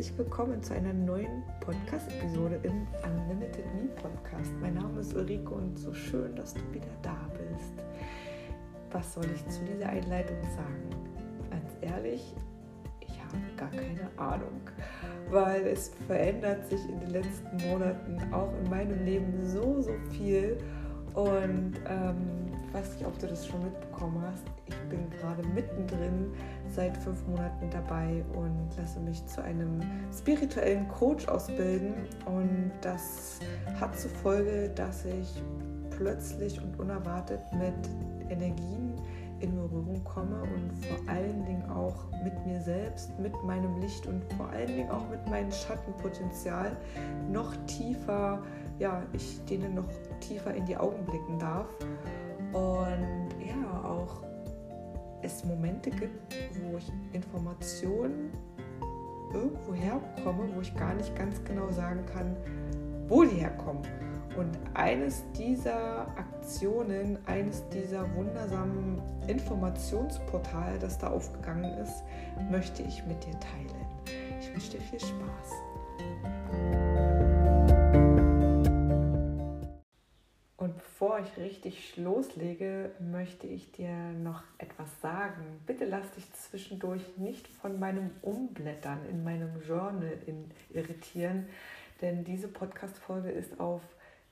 herzlich willkommen zu einer neuen Podcast-Episode im Unlimited Me Podcast. Mein Name ist Ulrike und so schön, dass du wieder da bist. Was soll ich zu dieser Einleitung sagen? Ganz ehrlich, ich habe gar keine Ahnung, weil es verändert sich in den letzten Monaten auch in meinem Leben so, so viel. Und ähm, ich weiß nicht, ob du das schon mitbekommen hast. Ich bin gerade mittendrin seit fünf Monaten dabei und lasse mich zu einem spirituellen Coach ausbilden. Und das hat zur Folge, dass ich plötzlich und unerwartet mit Energien in Berührung komme und vor allen Dingen auch mit mir selbst, mit meinem Licht und vor allen Dingen auch mit meinem Schattenpotenzial noch tiefer, ja, ich denen noch tiefer in die Augen blicken darf. Und ja, auch es Momente gibt, wo ich Informationen irgendwo herbekomme, wo ich gar nicht ganz genau sagen kann, wo die herkommen. Und eines dieser Aktionen, eines dieser wundersamen Informationsportale, das da aufgegangen ist, möchte ich mit dir teilen. Ich wünsche dir viel Spaß. Ich richtig loslege, möchte ich dir noch etwas sagen. Bitte lass dich zwischendurch nicht von meinem Umblättern in meinem Journal irritieren, denn diese Podcast-Folge ist auf,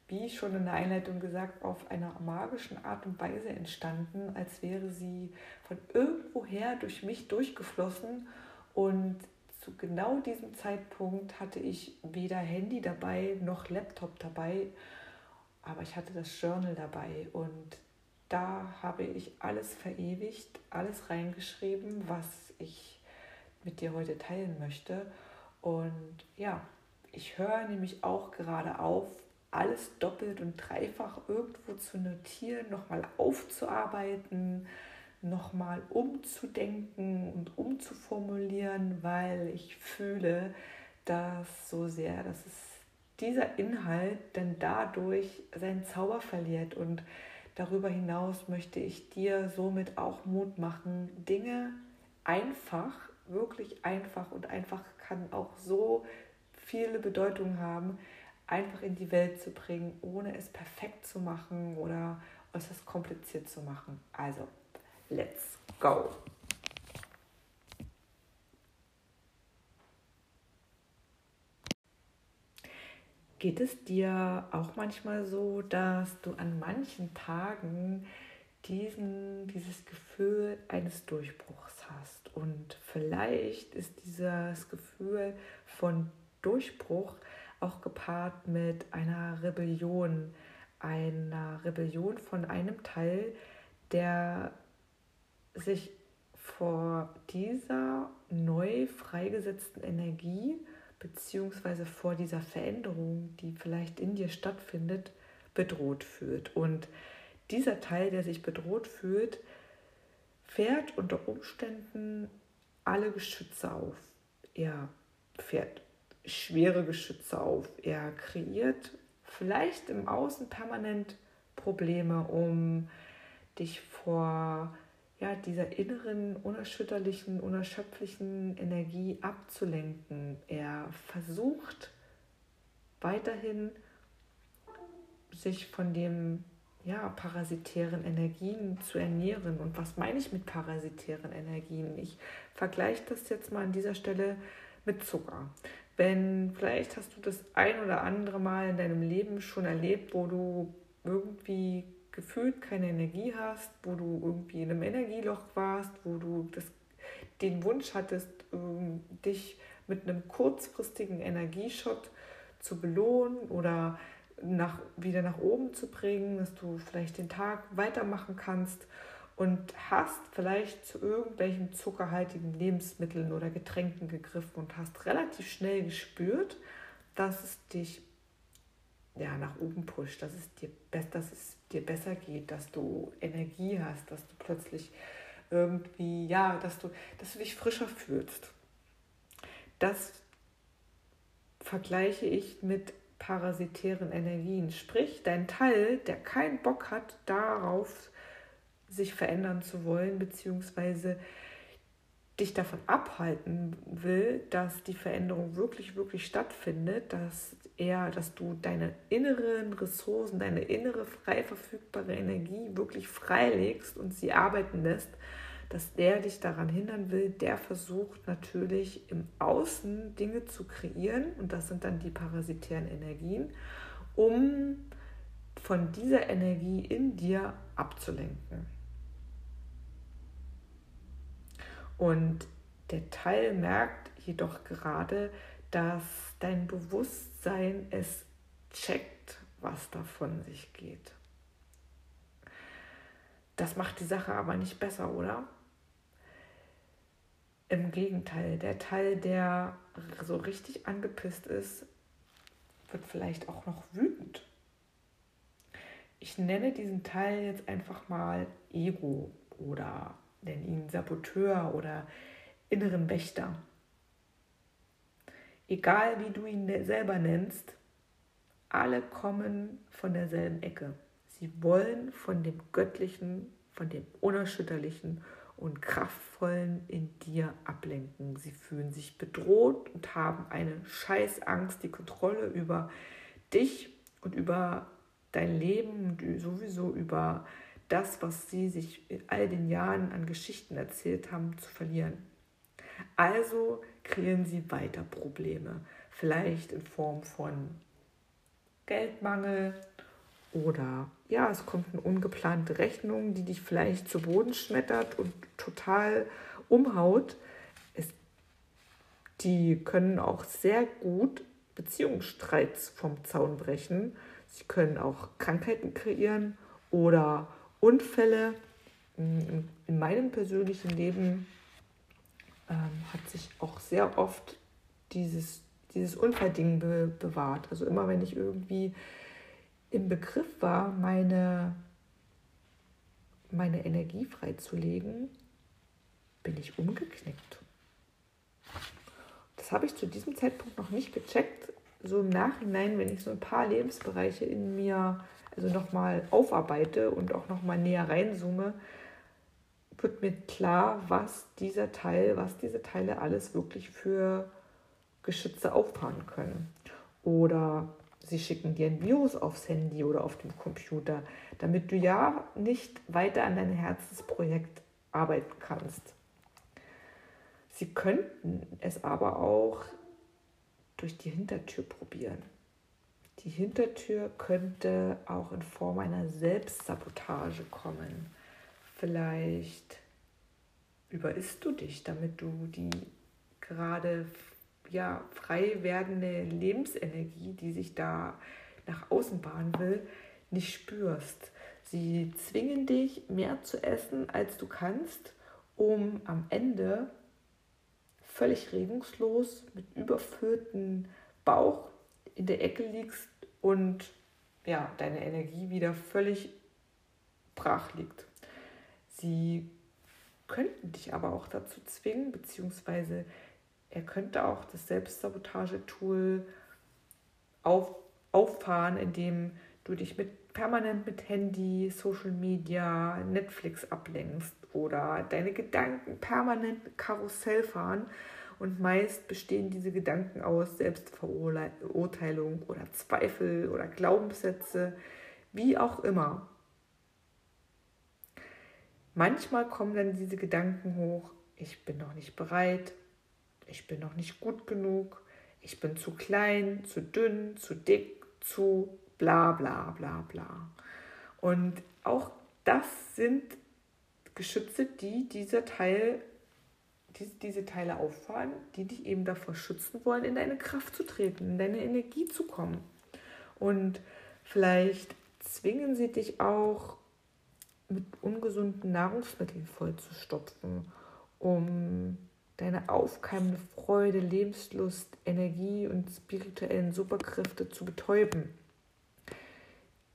wie schon in der Einleitung gesagt, auf einer magischen Art und Weise entstanden, als wäre sie von irgendwoher durch mich durchgeflossen und zu genau diesem Zeitpunkt hatte ich weder Handy dabei noch Laptop dabei aber ich hatte das Journal dabei und da habe ich alles verewigt, alles reingeschrieben, was ich mit dir heute teilen möchte. Und ja, ich höre nämlich auch gerade auf, alles doppelt und dreifach irgendwo zu notieren, nochmal aufzuarbeiten, nochmal umzudenken und umzuformulieren, weil ich fühle das so sehr, dass es dieser Inhalt dann dadurch seinen Zauber verliert. Und darüber hinaus möchte ich dir somit auch Mut machen, Dinge einfach, wirklich einfach und einfach kann auch so viele Bedeutungen haben, einfach in die Welt zu bringen, ohne es perfekt zu machen oder äußerst kompliziert zu machen. Also, let's go! Geht es dir auch manchmal so, dass du an manchen Tagen diesen, dieses Gefühl eines Durchbruchs hast? Und vielleicht ist dieses Gefühl von Durchbruch auch gepaart mit einer Rebellion, einer Rebellion von einem Teil, der sich vor dieser neu freigesetzten Energie beziehungsweise vor dieser Veränderung, die vielleicht in dir stattfindet, bedroht fühlt. Und dieser Teil, der sich bedroht fühlt, fährt unter Umständen alle Geschütze auf. Er fährt schwere Geschütze auf. Er kreiert vielleicht im Außen permanent Probleme, um dich vor ja, dieser inneren, unerschütterlichen, unerschöpflichen Energie abzulenken. Er versucht weiterhin, sich von dem ja, parasitären Energien zu ernähren. Und was meine ich mit parasitären Energien? Ich vergleiche das jetzt mal an dieser Stelle mit Zucker. Wenn vielleicht hast du das ein oder andere Mal in deinem Leben schon erlebt, wo du irgendwie gefühlt keine Energie hast, wo du irgendwie in einem Energieloch warst, wo du das, den Wunsch hattest, ähm, dich mit einem kurzfristigen Energieschott zu belohnen oder nach, wieder nach oben zu bringen, dass du vielleicht den Tag weitermachen kannst und hast vielleicht zu irgendwelchen zuckerhaltigen Lebensmitteln oder Getränken gegriffen und hast relativ schnell gespürt, dass es dich ja, nach oben pusht, dass es, dir, dass es dir besser geht, dass du Energie hast, dass du plötzlich irgendwie, ja, dass du, dass du dich frischer fühlst. Das vergleiche ich mit parasitären Energien. Sprich, dein Teil, der keinen Bock hat darauf, sich verändern zu wollen, beziehungsweise dich davon abhalten will, dass die Veränderung wirklich, wirklich stattfindet, dass er, dass du deine inneren Ressourcen, deine innere frei verfügbare Energie wirklich freilegst und sie arbeiten lässt, dass der dich daran hindern will, der versucht natürlich im Außen Dinge zu kreieren und das sind dann die parasitären Energien, um von dieser Energie in dir abzulenken. Und der Teil merkt jedoch gerade, dass dein Bewusstsein es checkt, was da von sich geht. Das macht die Sache aber nicht besser, oder? Im Gegenteil, der Teil, der so richtig angepisst ist, wird vielleicht auch noch wütend. Ich nenne diesen Teil jetzt einfach mal Ego oder nenne ihn Saboteur oder inneren Wächter. Egal wie du ihn ne-, selber nennst, alle kommen von derselben Ecke. Sie wollen von dem Göttlichen, von dem Unerschütterlichen und Kraftvollen in dir ablenken. Sie fühlen sich bedroht und haben eine Scheißangst, die Kontrolle über dich und über dein Leben und sowieso über das, was sie sich in all den Jahren an Geschichten erzählt haben, zu verlieren. Also kreieren sie weiter Probleme, vielleicht in Form von Geldmangel oder ja, es kommt eine ungeplante Rechnung, die dich vielleicht zu Boden schmettert und total umhaut. Es, die können auch sehr gut Beziehungsstreits vom Zaun brechen. Sie können auch Krankheiten kreieren oder Unfälle. In meinem persönlichen Leben ähm, hat sich auch sehr oft dieses, dieses Unfallding be bewahrt. Also immer wenn ich irgendwie im Begriff war, meine, meine Energie freizulegen, bin ich umgeknickt. Das habe ich zu diesem Zeitpunkt noch nicht gecheckt. So im Nachhinein, wenn ich so ein paar Lebensbereiche in mir also nochmal aufarbeite und auch nochmal näher reinzoome, wird mir klar, was dieser Teil, was diese Teile alles wirklich für Geschütze auffahren können. Oder sie schicken dir ein Virus aufs Handy oder auf dem Computer, damit du ja nicht weiter an deinem Herzensprojekt arbeiten kannst. Sie könnten es aber auch durch die Hintertür probieren. Die Hintertür könnte auch in Form einer Selbstsabotage kommen. Vielleicht überisst du dich, damit du die gerade ja, frei werdende Lebensenergie, die sich da nach außen bahnen will, nicht spürst. Sie zwingen dich, mehr zu essen, als du kannst, um am Ende völlig regungslos mit überfülltem Bauch in der Ecke liegst und ja, deine Energie wieder völlig brach liegt. Sie könnten dich aber auch dazu zwingen, beziehungsweise er könnte auch das Selbstsabotage-Tool auf, auffahren, indem du dich mit, permanent mit Handy, Social Media, Netflix ablenkst oder deine Gedanken permanent Karussell fahren. Und meist bestehen diese Gedanken aus Selbstverurteilung oder Zweifel oder Glaubenssätze, wie auch immer. Manchmal kommen dann diese Gedanken hoch, ich bin noch nicht bereit, ich bin noch nicht gut genug, ich bin zu klein, zu dünn, zu dick, zu bla bla bla bla. Und auch das sind Geschütze, die dieser Teil, die, diese Teile auffahren, die dich eben davor schützen wollen, in deine Kraft zu treten, in deine Energie zu kommen. Und vielleicht zwingen sie dich auch mit ungesunden Nahrungsmitteln vollzustopfen, um deine aufkeimende Freude, Lebenslust, Energie und spirituellen Superkräfte zu betäuben.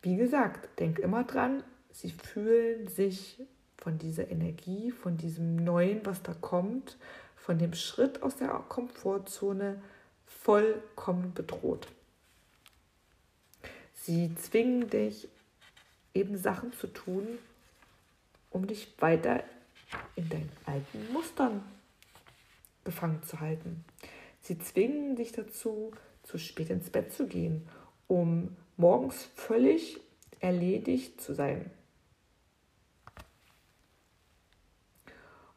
Wie gesagt, denk immer dran, sie fühlen sich von dieser Energie, von diesem Neuen, was da kommt, von dem Schritt aus der Komfortzone vollkommen bedroht. Sie zwingen dich, eben Sachen zu tun, um dich weiter in deinen alten Mustern gefangen zu halten. Sie zwingen dich dazu, zu spät ins Bett zu gehen, um morgens völlig erledigt zu sein.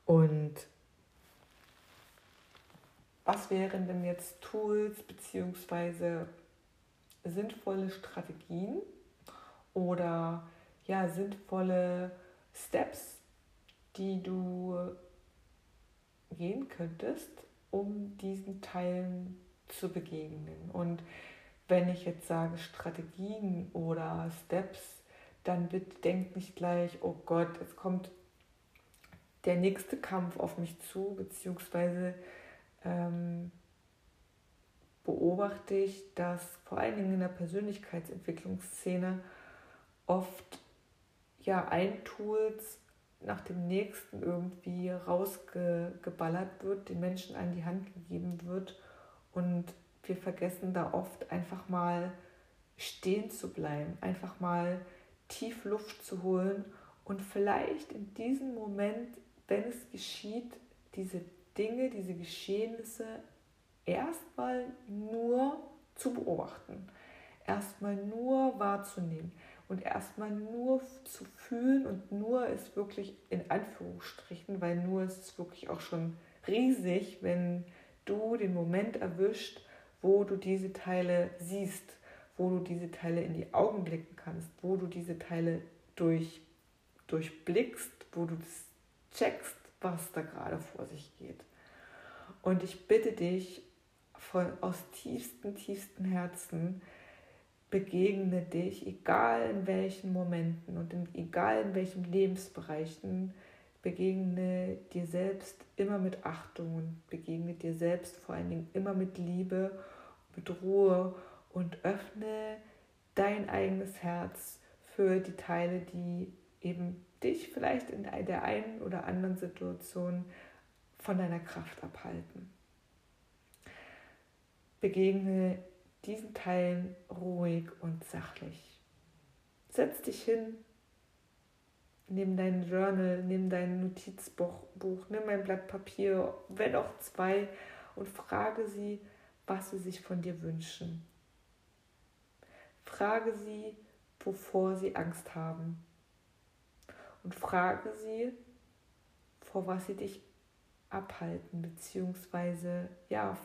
Und was wären denn jetzt Tools bzw. sinnvolle Strategien oder ja, sinnvolle Steps, die du gehen könntest, um diesen Teilen zu begegnen. Und wenn ich jetzt sage Strategien oder Steps, dann bitte denkt nicht gleich, oh Gott, es kommt der nächste Kampf auf mich zu, beziehungsweise ähm, beobachte ich, dass vor allen Dingen in der Persönlichkeitsentwicklungsszene oft ja ein Tools nach dem nächsten irgendwie rausgeballert wird, den Menschen an die Hand gegeben wird und wir vergessen da oft einfach mal stehen zu bleiben, einfach mal tief Luft zu holen und vielleicht in diesem Moment, wenn es geschieht, diese Dinge, diese Geschehnisse erstmal nur zu beobachten, erstmal nur wahrzunehmen und erstmal nur zu fühlen und nur ist wirklich in Anführungsstrichen, weil nur ist es wirklich auch schon riesig, wenn du den Moment erwischt, wo du diese Teile siehst, wo du diese Teile in die Augen blicken kannst, wo du diese Teile durch, durchblickst, wo du das checkst, was da gerade vor sich geht. Und ich bitte dich von, aus tiefstem, tiefstem Herzen, begegne dich, egal in welchen Momenten und in, egal in welchen Lebensbereichen, begegne dir selbst immer mit Achtung und begegne dir selbst vor allen Dingen immer mit Liebe, mit Ruhe und öffne dein eigenes Herz für die Teile, die eben dich vielleicht in der einen oder anderen Situation von deiner Kraft abhalten. Begegne diesen Teilen ruhig und sachlich. Setz dich hin, nimm dein Journal, nimm dein Notizbuch, nimm ein Blatt Papier, wenn auch zwei, und frage sie, was sie sich von dir wünschen. Frage sie, wovor sie Angst haben. Und frage sie, vor was sie dich abhalten, beziehungsweise ja,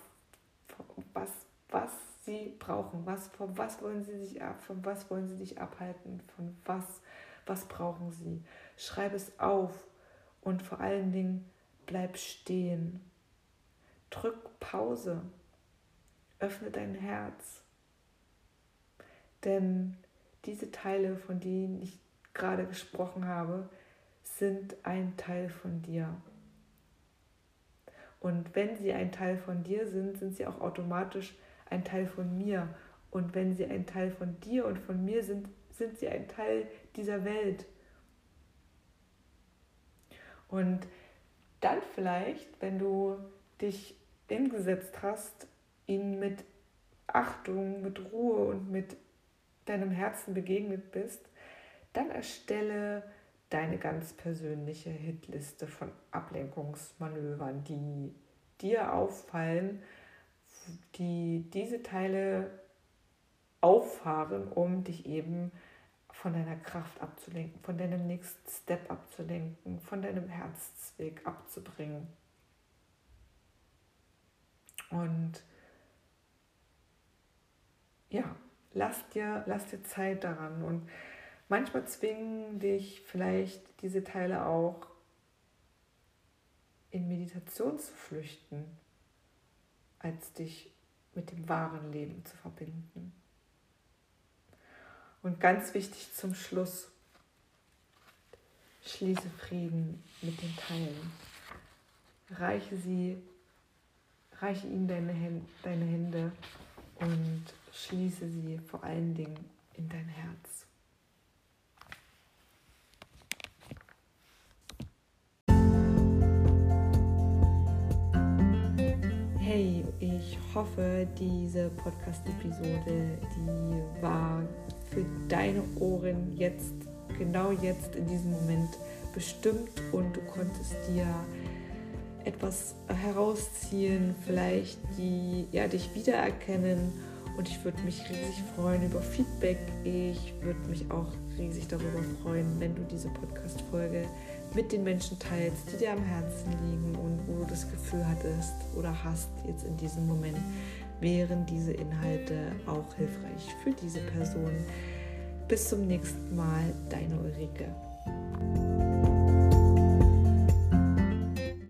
was, was sie brauchen, was, von was wollen sie sich ab, von was wollen sie dich abhalten, von was, was brauchen sie. Schreib es auf und vor allen Dingen bleib stehen. Drück Pause. Öffne dein Herz. Denn diese Teile, von denen ich gerade gesprochen habe, sind ein Teil von dir. Und wenn sie ein Teil von dir sind, sind sie auch automatisch ein Teil von mir. Und wenn sie ein Teil von dir und von mir sind, sind sie ein Teil dieser Welt. Und dann vielleicht, wenn du dich hingesetzt hast, ihnen mit Achtung, mit Ruhe und mit deinem Herzen begegnet bist, dann erstelle deine ganz persönliche Hitliste von Ablenkungsmanövern, die dir auffallen, die diese Teile auffahren, um dich eben von deiner Kraft abzulenken, von deinem nächsten Step abzulenken, von deinem Herzweg abzubringen. Und ja, lass dir, lass dir Zeit daran und Manchmal zwingen dich vielleicht diese Teile auch in Meditation zu flüchten, als dich mit dem wahren Leben zu verbinden. Und ganz wichtig zum Schluss, schließe Frieden mit den Teilen. Reiche sie, reiche ihnen deine, Hände und schließe sie vor allen Dingen in dein Herz. Hey, ich hoffe, diese Podcast-Episode, die war für deine Ohren jetzt, genau jetzt in diesem Moment bestimmt und du konntest dir etwas herausziehen, vielleicht die ja, dich wiedererkennen. Und ich würde mich riesig freuen über Feedback. Ich würde mich auch riesig darüber freuen, wenn du diese Podcast-Folge mit den Menschen teilst, die dir am Herzen liegen und wo du das Gefühl hattest oder hast jetzt in diesem Moment, wären diese Inhalte auch hilfreich für diese Person. Bis zum nächsten Mal, deine Ulrike.